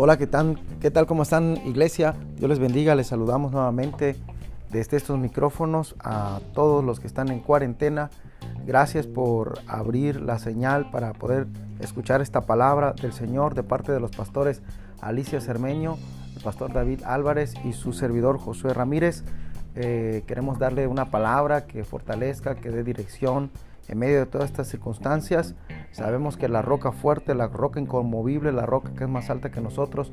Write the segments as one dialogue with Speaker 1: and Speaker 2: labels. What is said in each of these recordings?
Speaker 1: Hola, ¿qué tal? ¿Qué tal? ¿Cómo están, iglesia? Dios les bendiga. Les saludamos nuevamente desde estos micrófonos a todos los que están en cuarentena. Gracias por abrir la señal para poder escuchar esta palabra del Señor de parte de los pastores Alicia Cermeño, el pastor David Álvarez y su servidor Josué Ramírez. Eh, queremos darle una palabra que fortalezca, que dé dirección en medio de todas estas circunstancias. Sabemos que la roca fuerte, la roca inconmovible, la roca que es más alta que nosotros,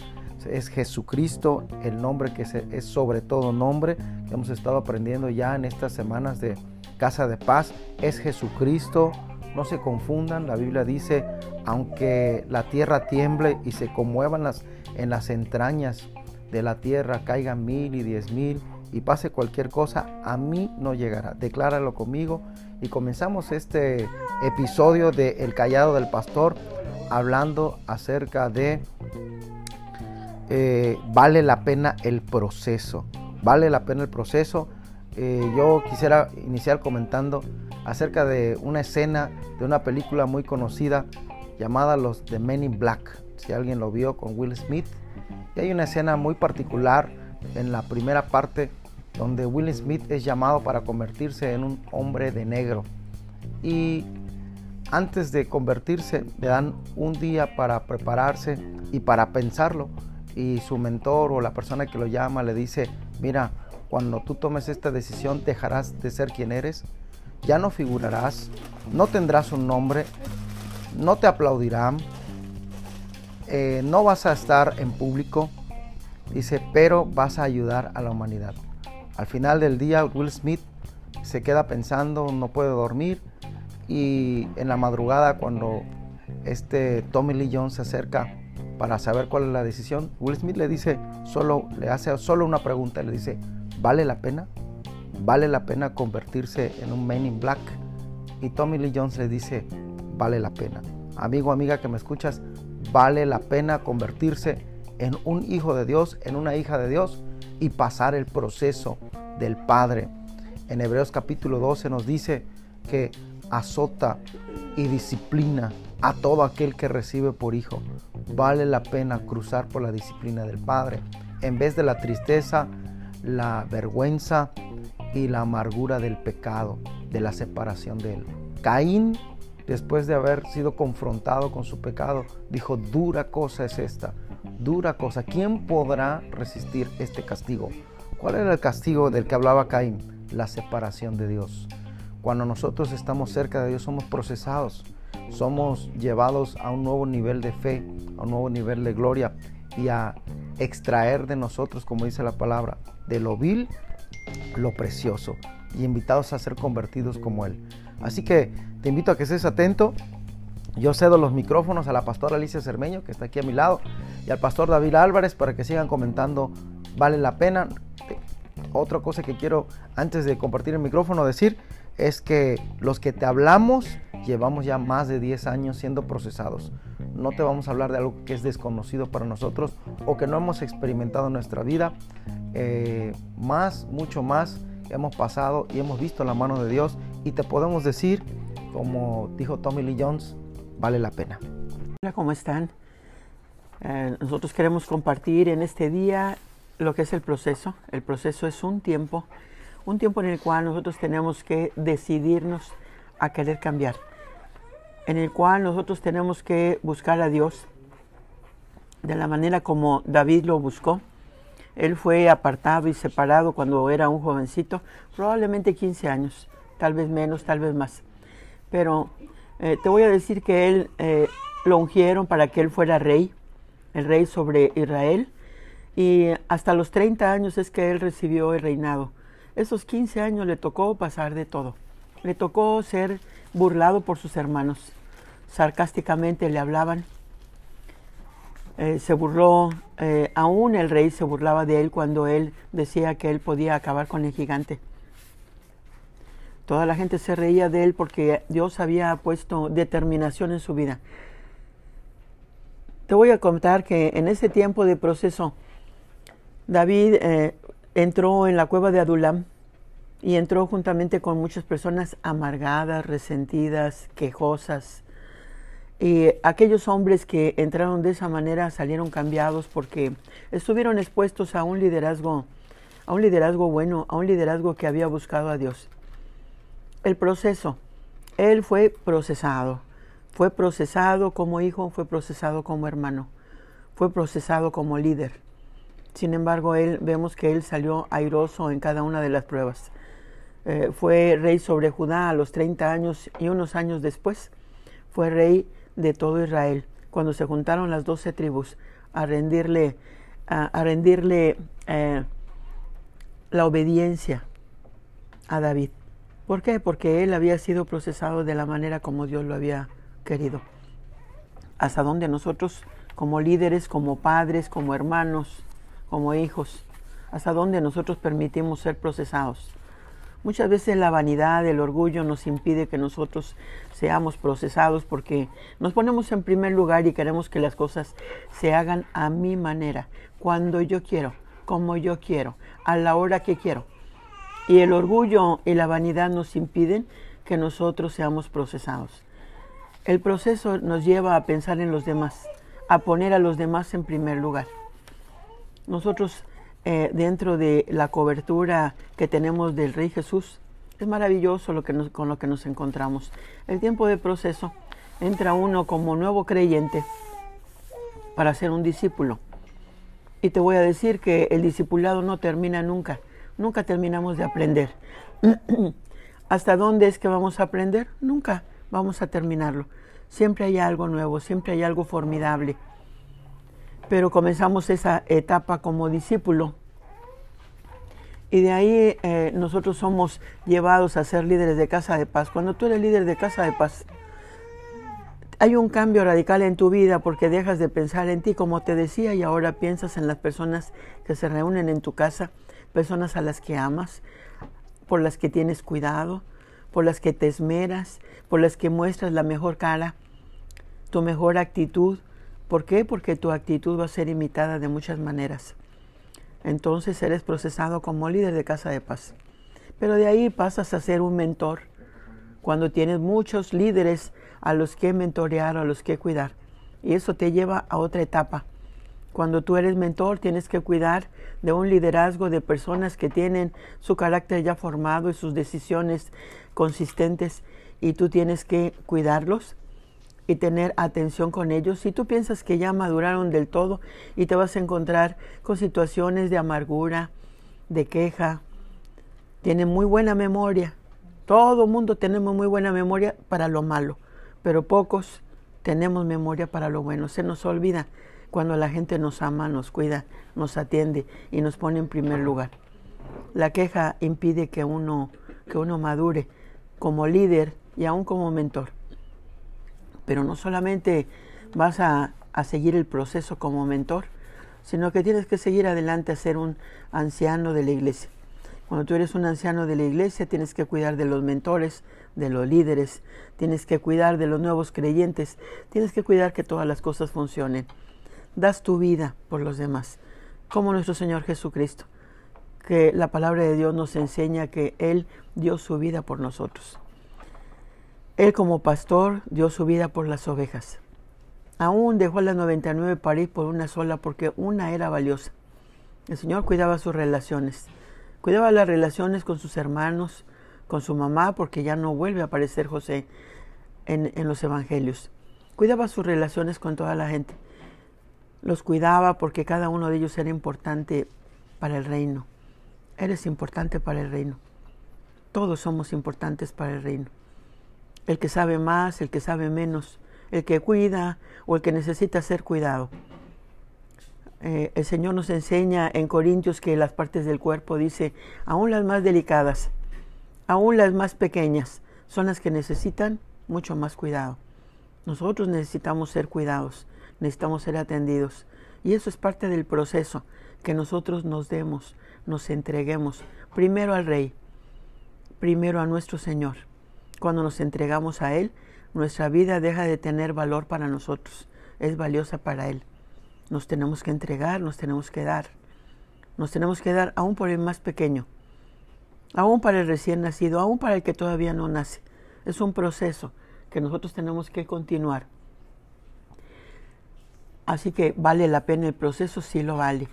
Speaker 1: es Jesucristo, el nombre que es sobre todo nombre, que hemos estado aprendiendo ya en estas semanas de Casa de Paz, es Jesucristo. No se confundan, la Biblia dice, aunque la tierra tiemble y se conmuevan las, en las entrañas de la tierra, caigan mil y diez mil y pase cualquier cosa, a mí no llegará. Decláralo conmigo y comenzamos este episodio de El Callado del Pastor hablando acerca de eh, vale la pena el proceso. Vale la pena el proceso. Eh, yo quisiera iniciar comentando acerca de una escena de una película muy conocida llamada Los de Men in Black. Si alguien lo vio con Will Smith. Y hay una escena muy particular en la primera parte donde Will Smith es llamado para convertirse en un hombre de negro. Y antes de convertirse le dan un día para prepararse y para pensarlo. Y su mentor o la persona que lo llama le dice, mira, cuando tú tomes esta decisión dejarás de ser quien eres, ya no figurarás, no tendrás un nombre, no te aplaudirán, eh, no vas a estar en público, dice, pero vas a ayudar a la humanidad. Al final del día Will Smith se queda pensando, no puede dormir y en la madrugada cuando este Tommy Lee Jones se acerca para saber cuál es la decisión, Will Smith le dice solo le hace solo una pregunta, le dice, ¿vale la pena? ¿Vale la pena convertirse en un Man in Black? Y Tommy Lee Jones le dice, vale la pena. Amigo, amiga que me escuchas, vale la pena convertirse en un hijo de Dios, en una hija de Dios y pasar el proceso del Padre. En Hebreos capítulo 12 nos dice que azota y disciplina a todo aquel que recibe por hijo. Vale la pena cruzar por la disciplina del Padre en vez de la tristeza, la vergüenza y la amargura del pecado, de la separación de él. Caín, después de haber sido confrontado con su pecado, dijo, dura cosa es esta dura cosa. ¿Quién podrá resistir este castigo? ¿Cuál era el castigo del que hablaba Caín? La separación de Dios. Cuando nosotros estamos cerca de Dios somos procesados, somos llevados a un nuevo nivel de fe, a un nuevo nivel de gloria y a extraer de nosotros, como dice la palabra, de lo vil, lo precioso y invitados a ser convertidos como Él. Así que te invito a que estés atento yo cedo los micrófonos a la pastora Alicia Cermeño, que está aquí a mi lado, y al pastor David Álvarez para que sigan comentando. Vale la pena. Otra cosa que quiero, antes de compartir el micrófono, decir es que los que te hablamos llevamos ya más de 10 años siendo procesados. No te vamos a hablar de algo que es desconocido para nosotros o que no hemos experimentado en nuestra vida. Eh, más, mucho más hemos pasado y hemos visto la mano de Dios y te podemos decir, como dijo Tommy Lee Jones, vale la pena.
Speaker 2: Hola, ¿cómo están? Eh, nosotros queremos compartir en este día lo que es el proceso. El proceso es un tiempo, un tiempo en el cual nosotros tenemos que decidirnos a querer cambiar, en el cual nosotros tenemos que buscar a Dios de la manera como David lo buscó. Él fue apartado y separado cuando era un jovencito, probablemente 15 años, tal vez menos, tal vez más. Pero eh, te voy a decir que él eh, lo ungieron para que él fuera rey, el rey sobre Israel, y hasta los 30 años es que él recibió el reinado. Esos 15 años le tocó pasar de todo. Le tocó ser burlado por sus hermanos. Sarcásticamente le hablaban. Eh, se burló, aún el rey se burlaba de él cuando él decía que él podía acabar con el gigante. Toda la gente se reía de él porque Dios había puesto determinación en su vida. Te voy a contar que en ese tiempo de proceso, David eh, entró en la cueva de Adulam y entró juntamente con muchas personas amargadas, resentidas, quejosas. Y aquellos hombres que entraron de esa manera salieron cambiados porque estuvieron expuestos a un liderazgo, a un liderazgo bueno, a un liderazgo que había buscado a Dios. El proceso, él fue procesado, fue procesado como hijo, fue procesado como hermano, fue procesado como líder. Sin embargo, él vemos que él salió airoso en cada una de las pruebas. Eh, fue rey sobre Judá a los 30 años y unos años después fue rey de todo Israel, cuando se juntaron las doce tribus a rendirle, a, rendirle eh, la obediencia a David. ¿Por qué? Porque él había sido procesado de la manera como Dios lo había querido. Hasta donde nosotros, como líderes, como padres, como hermanos, como hijos, hasta donde nosotros permitimos ser procesados. Muchas veces la vanidad, el orgullo nos impide que nosotros seamos procesados porque nos ponemos en primer lugar y queremos que las cosas se hagan a mi manera, cuando yo quiero, como yo quiero, a la hora que quiero. Y el orgullo y la vanidad nos impiden que nosotros seamos procesados. El proceso nos lleva a pensar en los demás, a poner a los demás en primer lugar. Nosotros eh, dentro de la cobertura que tenemos del Rey Jesús. Es maravilloso lo que con lo que nos encontramos. El tiempo de proceso entra uno como nuevo creyente para ser un discípulo. Y te voy a decir que el discipulado no termina nunca. Nunca terminamos de aprender. ¿Hasta dónde es que vamos a aprender? Nunca vamos a terminarlo. Siempre hay algo nuevo, siempre hay algo formidable pero comenzamos esa etapa como discípulo. Y de ahí eh, nosotros somos llevados a ser líderes de casa de paz. Cuando tú eres líder de casa de paz, hay un cambio radical en tu vida porque dejas de pensar en ti, como te decía, y ahora piensas en las personas que se reúnen en tu casa, personas a las que amas, por las que tienes cuidado, por las que te esmeras, por las que muestras la mejor cara, tu mejor actitud, ¿Por qué? Porque tu actitud va a ser imitada de muchas maneras. Entonces eres procesado como líder de casa de paz. Pero de ahí pasas a ser un mentor cuando tienes muchos líderes a los que mentorear, a los que cuidar. Y eso te lleva a otra etapa. Cuando tú eres mentor tienes que cuidar de un liderazgo de personas que tienen su carácter ya formado y sus decisiones consistentes y tú tienes que cuidarlos y tener atención con ellos. Si tú piensas que ya maduraron del todo y te vas a encontrar con situaciones de amargura, de queja, tienen muy buena memoria. Todo mundo tenemos muy buena memoria para lo malo, pero pocos tenemos memoria para lo bueno. Se nos olvida cuando la gente nos ama, nos cuida, nos atiende y nos pone en primer lugar. La queja impide que uno, que uno madure como líder y aún como mentor. Pero no solamente vas a, seguir el proceso como mentor, sino que tienes que seguir adelante a ser un anciano de la iglesia. Cuando tú eres un anciano de la iglesia, tienes que cuidar de los mentores, de los líderes, tienes que cuidar de los nuevos creyentes, tienes que cuidar que todas las cosas funcionen. Das tu vida por los demás, como nuestro Señor Jesucristo, que la palabra de Dios nos enseña que Él dio su vida por nosotros. Él como pastor dio su vida por las ovejas. Aún dejó las 99 para ir por una sola porque una era valiosa. El Señor cuidaba sus relaciones. Cuidaba las relaciones con sus hermanos, con su mamá, porque ya no vuelve a aparecer José en los evangelios. Cuidaba sus relaciones con toda la gente. Los cuidaba porque cada uno de ellos era importante para el reino. Eres importante para el reino. Todos somos importantes para el reino el que sabe más, el que sabe menos, el que cuida o el que necesita ser cuidado. Eh, el Señor nos enseña en Corintios que las partes del cuerpo, dice, aún las más delicadas, aún las más pequeñas, son las que necesitan mucho más cuidado. Nosotros necesitamos ser cuidados, necesitamos ser atendidos. Y eso es parte del proceso, que nosotros nos demos, nos entreguemos primero al Rey, primero a nuestro Señor cuando nos entregamos a Él, nuestra vida deja de tener valor para nosotros, es valiosa para Él. Nos tenemos que entregar, nos tenemos que dar. Nos tenemos que dar aún por el más pequeño, aún para el recién nacido, aún para el que todavía no nace. Es un proceso que nosotros tenemos que continuar. Así que vale la pena el proceso, sí lo vale,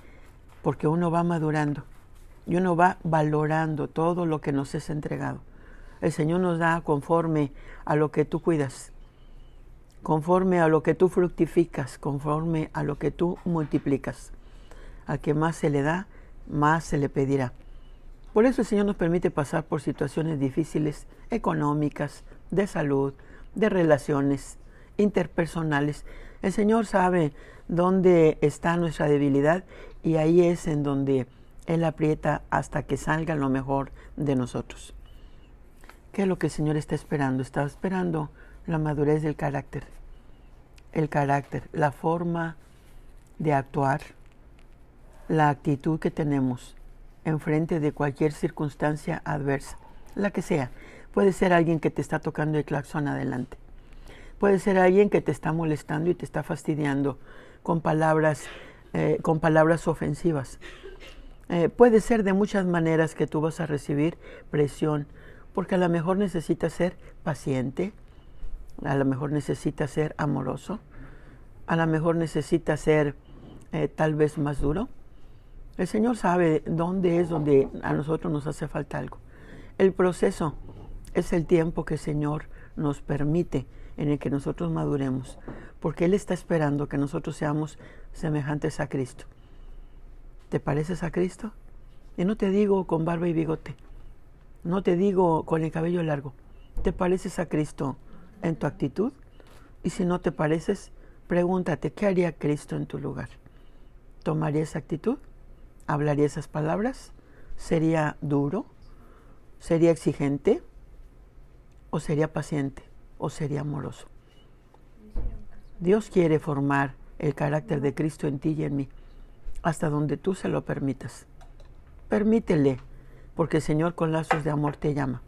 Speaker 2: porque uno va madurando y uno va valorando todo lo que nos es entregado. El Señor nos da conforme a lo que tú cuidas, conforme a lo que tú fructificas, conforme a lo que tú multiplicas. Al que más se le da, más se le pedirá. Por eso el Señor nos permite pasar por situaciones difíciles, económicas, de salud, de relaciones interpersonales. El Señor sabe dónde está nuestra debilidad y ahí es en donde Él aprieta hasta que salga lo mejor de nosotros. ¿Qué es lo que el Señor está esperando? Está esperando la madurez del carácter. El carácter, la forma de actuar, la actitud que tenemos en frente de cualquier circunstancia adversa, la que sea. Puede ser alguien que te está tocando el claxon adelante. Puede ser alguien que te está molestando y te está fastidiando con palabras, eh, con palabras ofensivas. Eh, puede ser de muchas maneras que tú vas a recibir presión, porque a lo mejor necesitas ser paciente, a lo mejor necesitas ser amoroso, a lo mejor necesitas ser eh, tal vez más duro. El Señor sabe dónde es donde a nosotros nos hace falta algo. El proceso es el tiempo que el Señor nos permite en el que nosotros maduremos, porque Él está esperando que nosotros seamos semejantes a Cristo. ¿Te pareces a Cristo? Y no te digo con barba y bigote, no te digo con el cabello largo, ¿te pareces a Cristo en tu actitud? Y si no te pareces, pregúntate, ¿qué haría Cristo en tu lugar? ¿Tomaría esa actitud? ¿Hablaría esas palabras? ¿Sería duro? ¿Sería exigente? ¿O sería paciente? ¿O sería amoroso? Dios quiere formar el carácter de Cristo en ti y en mí, hasta donde tú se lo permitas. Permítele porque el Señor con lazos de amor te llama.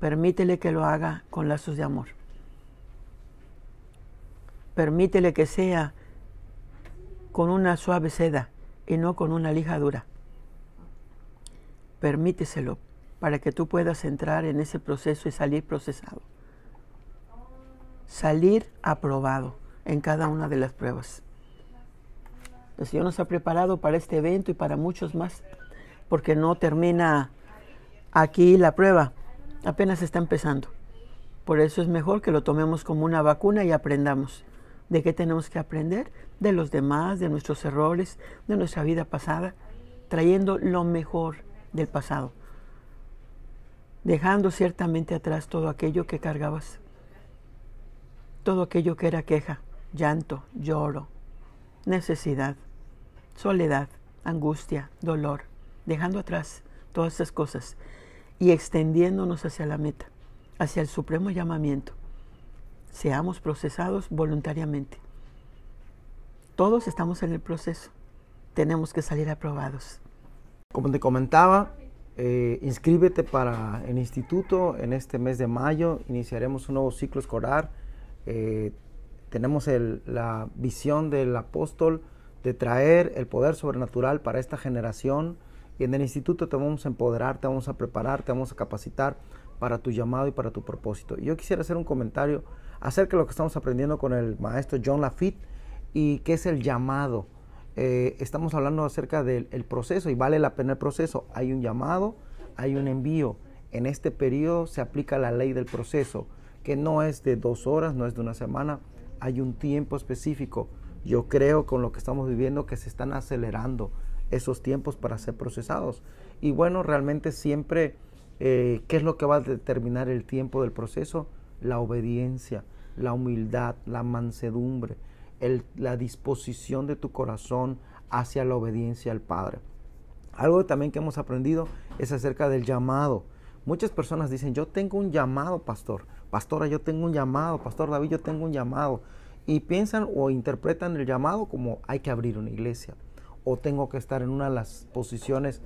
Speaker 2: Permítele que lo haga con lazos de amor. Permítele que sea con una suave seda y no con una lija dura. Permíteselo para que tú puedas entrar en ese proceso y salir procesado. Salir aprobado en cada una de las pruebas. El Señor nos ha preparado para este evento y para muchos más porque no termina aquí la prueba, apenas está empezando. Por eso es mejor que lo tomemos como una vacuna y aprendamos. ¿De qué tenemos que aprender? De los demás, de nuestros errores, de nuestra vida pasada, trayendo lo mejor del pasado, dejando ciertamente atrás todo aquello que cargabas, todo aquello que era queja, llanto, lloro, necesidad, soledad, angustia, dolor dejando atrás todas esas cosas y extendiéndonos hacia la meta, hacia el supremo llamamiento. Seamos procesados voluntariamente. Todos estamos en el proceso. Tenemos que salir aprobados.
Speaker 1: Como te comentaba, eh, inscríbete para el instituto en este mes de mayo. Iniciaremos un nuevo ciclo escolar. Eh, tenemos la visión del apóstol de traer el poder sobrenatural para esta generación y en el instituto te vamos a empoderar, te vamos a preparar, te vamos a capacitar para tu llamado y para tu propósito. yo quisiera hacer un comentario acerca de lo que estamos aprendiendo con el maestro John Lafitte y qué es el llamado. Eh, estamos hablando acerca del proceso y vale la pena el proceso. Hay un llamado, hay un envío. En este periodo se aplica la ley del proceso, que no es de dos horas, no es de una semana, hay un tiempo específico. Yo creo con lo que estamos viviendo que se están acelerando esos tiempos para ser procesados. Y bueno, realmente siempre, eh, ¿qué es lo que va a determinar el tiempo del proceso? La obediencia, la humildad, la mansedumbre, la disposición de tu corazón hacia la obediencia al Padre. Algo también que hemos aprendido es acerca del llamado. Muchas personas dicen, yo tengo un llamado, pastor. Pastora, yo tengo un llamado. Pastor David, yo tengo un llamado. Y piensan o interpretan el llamado como hay que abrir una iglesia o tengo que estar en una de las posiciones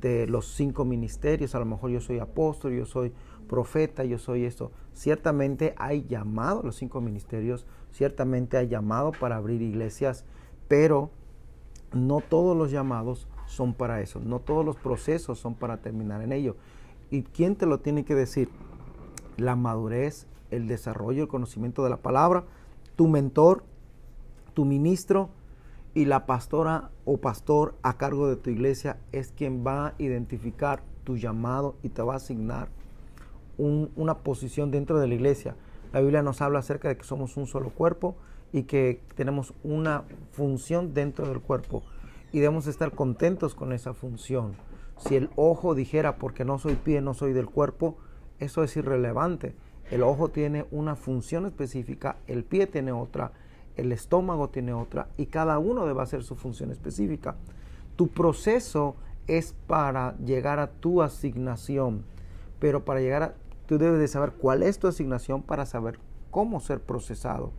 Speaker 1: de los cinco ministerios, a lo mejor yo soy apóstol, yo soy profeta, yo soy esto. Ciertamente hay llamado a los cinco ministerios, ciertamente hay llamado para abrir iglesias, pero no todos los llamados son para eso, no todos los procesos son para terminar en ello. ¿Y quién te lo tiene que decir? La madurez, el desarrollo, el conocimiento de la palabra, tu mentor, tu ministro, y la pastora o pastor a cargo de tu iglesia es quien va a identificar tu llamado y te va a asignar una posición dentro de la iglesia. La Biblia nos habla acerca de que somos un solo cuerpo y que tenemos una función dentro del cuerpo y debemos estar contentos con esa función. Si el ojo dijera porque no soy pie, no soy del cuerpo, eso es irrelevante. El ojo tiene una función específica, el pie tiene otra, el estómago tiene otra y cada uno debe hacer su función específica. Tu proceso es para llegar a tu asignación, pero para llegar a, tú debes de saber cuál es tu asignación para saber cómo ser procesado.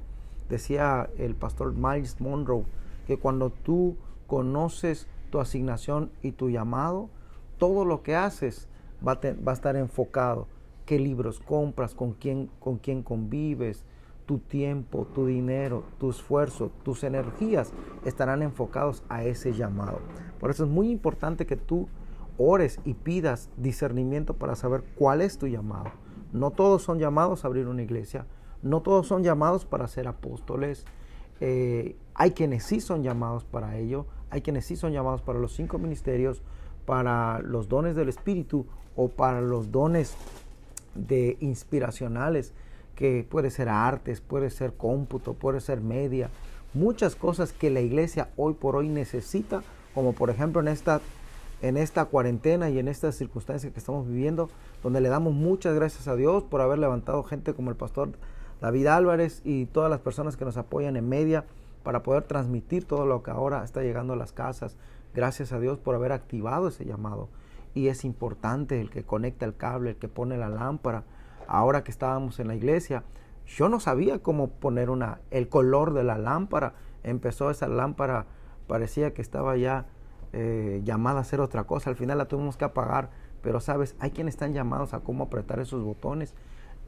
Speaker 1: Decía el pastor Miles Monroe que cuando tú conoces tu asignación y tu llamado, todo lo que haces va a, estar enfocado. ¿Qué libros compras? ¿Con quién, ¿Con quién convives? Tu tiempo, tu dinero, tu esfuerzo, tus energías estarán enfocados a ese llamado. Por eso es muy importante que tú ores y pidas discernimiento para saber cuál es tu llamado. No todos son llamados a abrir una iglesia, no todos son llamados para ser apóstoles. Eh, hay quienes sí son llamados para ello, hay quienes sí son llamados para los cinco ministerios, para los dones del Espíritu o para los dones de inspiracionales, que puede ser artes, puede ser cómputo, puede ser media, muchas cosas que la iglesia hoy por hoy necesita, como por ejemplo en esta, en esta cuarentena y en estas circunstancias que estamos viviendo, donde le damos muchas gracias a Dios por haber levantado gente como el pastor David Álvarez y todas las personas que nos apoyan en media para poder transmitir todo lo que ahora está llegando a las casas, Gracias a Dios por haber activado ese llamado. Y es importante el que conecta el cable, el que pone la lámpara. Ahora que estábamos en la iglesia, yo no sabía cómo poner una, el color de la lámpara. Empezó esa lámpara, parecía que estaba ya eh, llamada a hacer otra cosa. Al final la tuvimos que apagar. Pero sabes, hay quienes están llamados a cómo apretar esos botones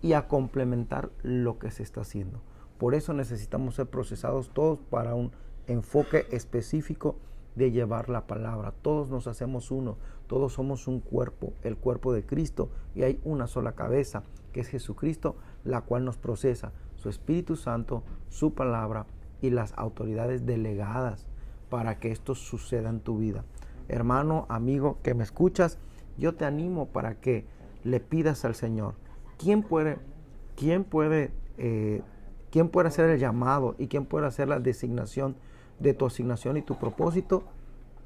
Speaker 1: y a complementar lo que se está haciendo. Por eso necesitamos ser procesados todos para un enfoque específico de llevar la palabra. Todos nos hacemos uno, todos somos un cuerpo, el cuerpo de Cristo, y hay una sola cabeza, que es Jesucristo, la cual nos procesa, su Espíritu Santo, su palabra y las autoridades delegadas para que esto suceda en tu vida. Hermano, amigo que me escuchas, yo te animo para que le pidas al Señor. ¿Quién puede, quién puede, eh, quién puede hacer el llamado y quién puede hacer la designación? De tu asignación y tu propósito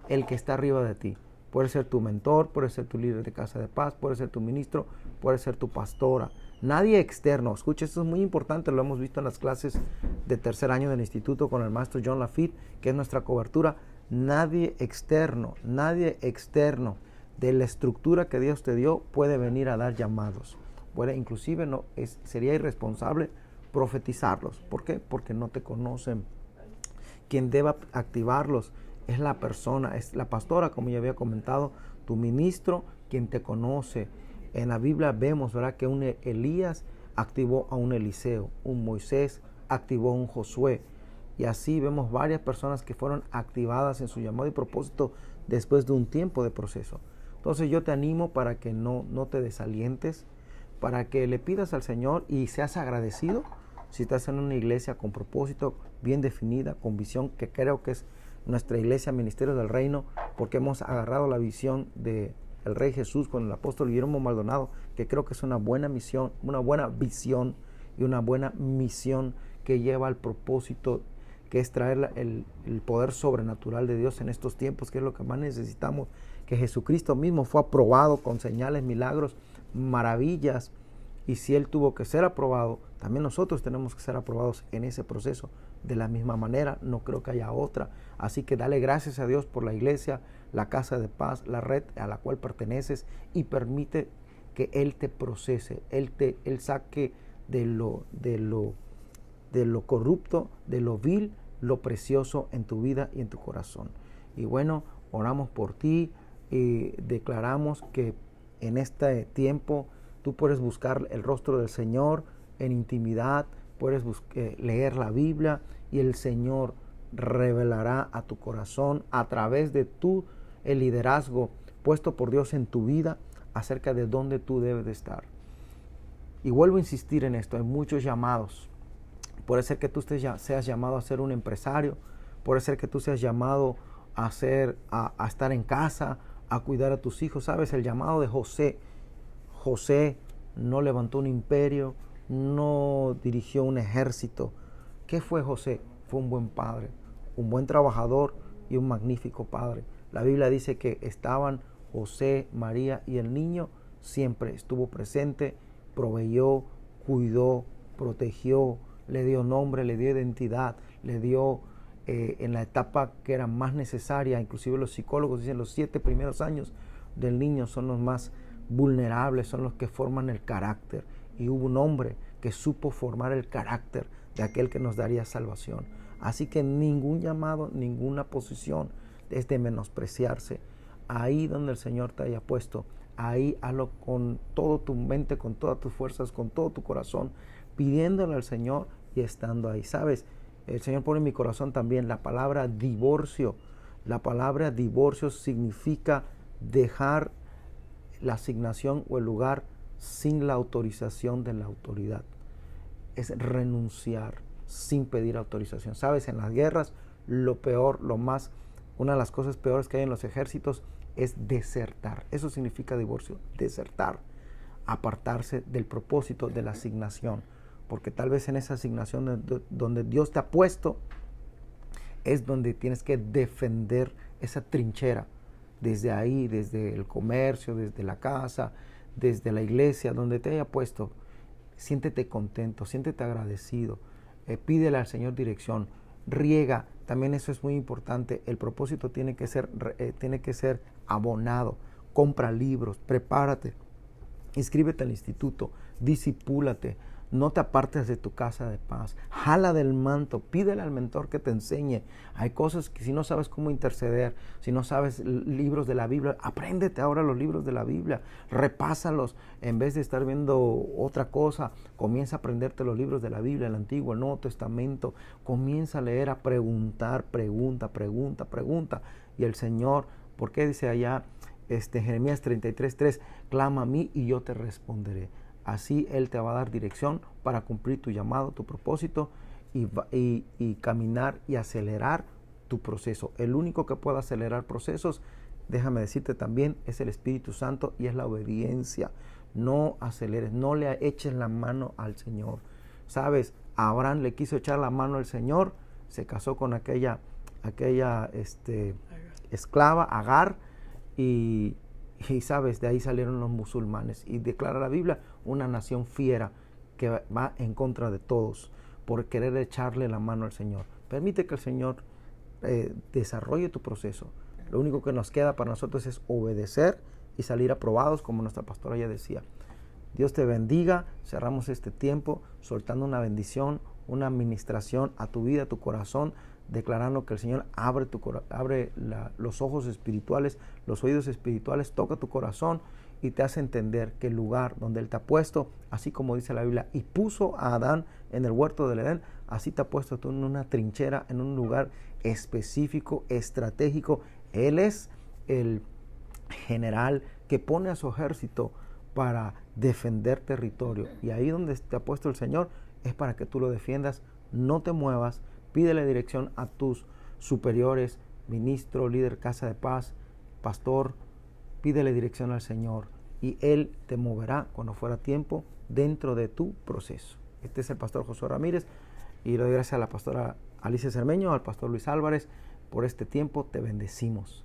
Speaker 1: el que está arriba de ti. Puede ser tu mentor, puede ser tu líder de casa de paz, puede ser tu ministro, puede ser tu pastora. Nadie externo. Escucha, esto es muy importante, lo hemos visto en las clases de tercer año del instituto con el maestro John Lafitte, que es nuestra cobertura. Nadie externo, nadie externo de la estructura que Dios te dio puede venir a dar llamados. Puede, inclusive no, es, sería irresponsable profetizarlos. ¿Por qué? Porque no te conocen quien deba activarlos es la persona, es la pastora, como ya había comentado, tu ministro, quien te conoce. En la Biblia vemos, ¿verdad?, que un Elías activó a un Eliseo, un Moisés activó a un Josué. Y así vemos varias personas que fueron activadas en su llamado y propósito después de un tiempo de proceso. Entonces yo te animo para que no, no te desalientes, para que le pidas al Señor y seas agradecido si estás en una iglesia con propósito bien definida, con visión, que creo que es nuestra iglesia Ministerio del Reino, porque hemos agarrado la visión de el Rey Jesús con el apóstol Guillermo Maldonado, que creo que es una buena misión, una buena visión y una buena misión que lleva al propósito que es traer el, poder sobrenatural de Dios en estos tiempos, que es lo que más necesitamos, que Jesucristo mismo fue aprobado con señales, milagros, maravillas, y si Él tuvo que ser aprobado, también nosotros tenemos que ser aprobados en ese proceso. De la misma manera, no creo que haya otra. Así que dale gracias a Dios por la iglesia, la casa de paz, la red a la cual perteneces y permite que Él te procese, Él te él saque de lo, de, lo, de lo corrupto, de lo vil, lo precioso en tu vida y en tu corazón. Y bueno, oramos por ti y declaramos que en este tiempo Tú puedes buscar el rostro del Señor en intimidad, puedes eh, leer la Biblia y el Señor revelará a tu corazón a través de tu el liderazgo puesto por Dios en tu vida acerca de dónde tú debes de estar. Y vuelvo a insistir en esto, hay muchos llamados. Puede ser que tú seas llamado a ser un empresario, puede ser que tú seas llamado a, a, a estar en casa, a cuidar a tus hijos. Sabes, el llamado de José. José no levantó un imperio, no dirigió un ejército. ¿Qué fue José? Fue un buen padre, un buen trabajador y un magnífico padre. La Biblia dice que estaban José, María y el niño, siempre estuvo presente, proveyó, cuidó, protegió, le dio nombre, le dio identidad, le dio eh, en la etapa que era más necesaria, inclusive los psicólogos dicen los siete primeros años del niño son los más vulnerables, son los que forman el carácter. Y hubo un hombre que supo formar el carácter de aquel que nos daría salvación. Así que ningún llamado, ninguna posición es de menospreciarse. Ahí donde el Señor te haya puesto, ahí hazlo con toda tu mente, con todas tus fuerzas, con todo tu corazón, pidiéndole al Señor y estando ahí. ¿Sabes? El Señor pone en mi corazón también la palabra divorcio. La palabra divorcio significa dejar la asignación o el lugar sin la autorización de la autoridad. Es renunciar sin pedir autorización. Sabes, en las guerras lo peor, lo más, una de las cosas peores que hay en los ejércitos es desertar. Eso significa divorcio, desertar, apartarse del propósito de la asignación. Porque tal vez en esa asignación donde Dios te ha puesto es donde tienes que defender esa trinchera. Desde ahí, desde el comercio, desde la casa, desde la iglesia, donde te haya puesto, siéntete contento, siéntete agradecido, eh, pídele al Señor dirección, riega, también eso es muy importante, el propósito tiene que ser, eh, tiene que ser abonado, compra libros, prepárate, inscríbete al instituto, disipúlate, no te apartes de tu casa de paz. Jala del manto. Pídele al mentor que te enseñe. Hay cosas que si no sabes cómo interceder, si no sabes libros de la Biblia, apréndete ahora los libros de la Biblia. Repásalos. En vez de estar viendo otra cosa, comienza a aprenderte los libros de la Biblia, el Antiguo, el Nuevo Testamento. Comienza a leer, a preguntar, pregunta, pregunta, pregunta. Y el Señor, ¿por qué dice allá este, Jeremías 33.3? Clama a mí y yo te responderé. Así Él te va a dar dirección para cumplir tu llamado, tu propósito y, caminar y acelerar tu proceso. El único que puede acelerar procesos, déjame decirte también, es el Espíritu Santo y es la obediencia. No aceleres, no le eches la mano al Señor. Sabes, Abraham le quiso echar la mano al Señor, se casó con aquella, aquella este, esclava, Agar, y, y sabes, de ahí salieron los musulmanes. Y declara la Biblia una nación fiera que va en contra de todos por querer echarle la mano al Señor. Permite que el Señor eh, desarrolle tu proceso. Lo único que nos queda para nosotros es obedecer y salir aprobados, como nuestra pastora ya decía. Dios te bendiga. Cerramos este tiempo soltando una bendición, una administración a tu vida, a tu corazón declarando que el Señor abre, tu, abre los ojos espirituales, los oídos espirituales, toca tu corazón y te hace entender que el lugar donde Él te ha puesto, así como dice la Biblia, y puso a Adán en el huerto del Edén, así te ha puesto tú en una trinchera, en un lugar específico, estratégico. Él es el general que pone a su ejército para defender territorio. Y ahí donde te ha puesto el Señor es para que tú lo defiendas, no te muevas, Pídele dirección a tus superiores, ministro, líder, casa de paz, pastor. Pídele dirección al Señor y Él te moverá cuando fuera tiempo dentro de tu proceso. Este es el pastor José Ramírez y le doy gracias a la pastora Alicia Cermeño, al pastor Luis Álvarez. Por este tiempo te bendecimos.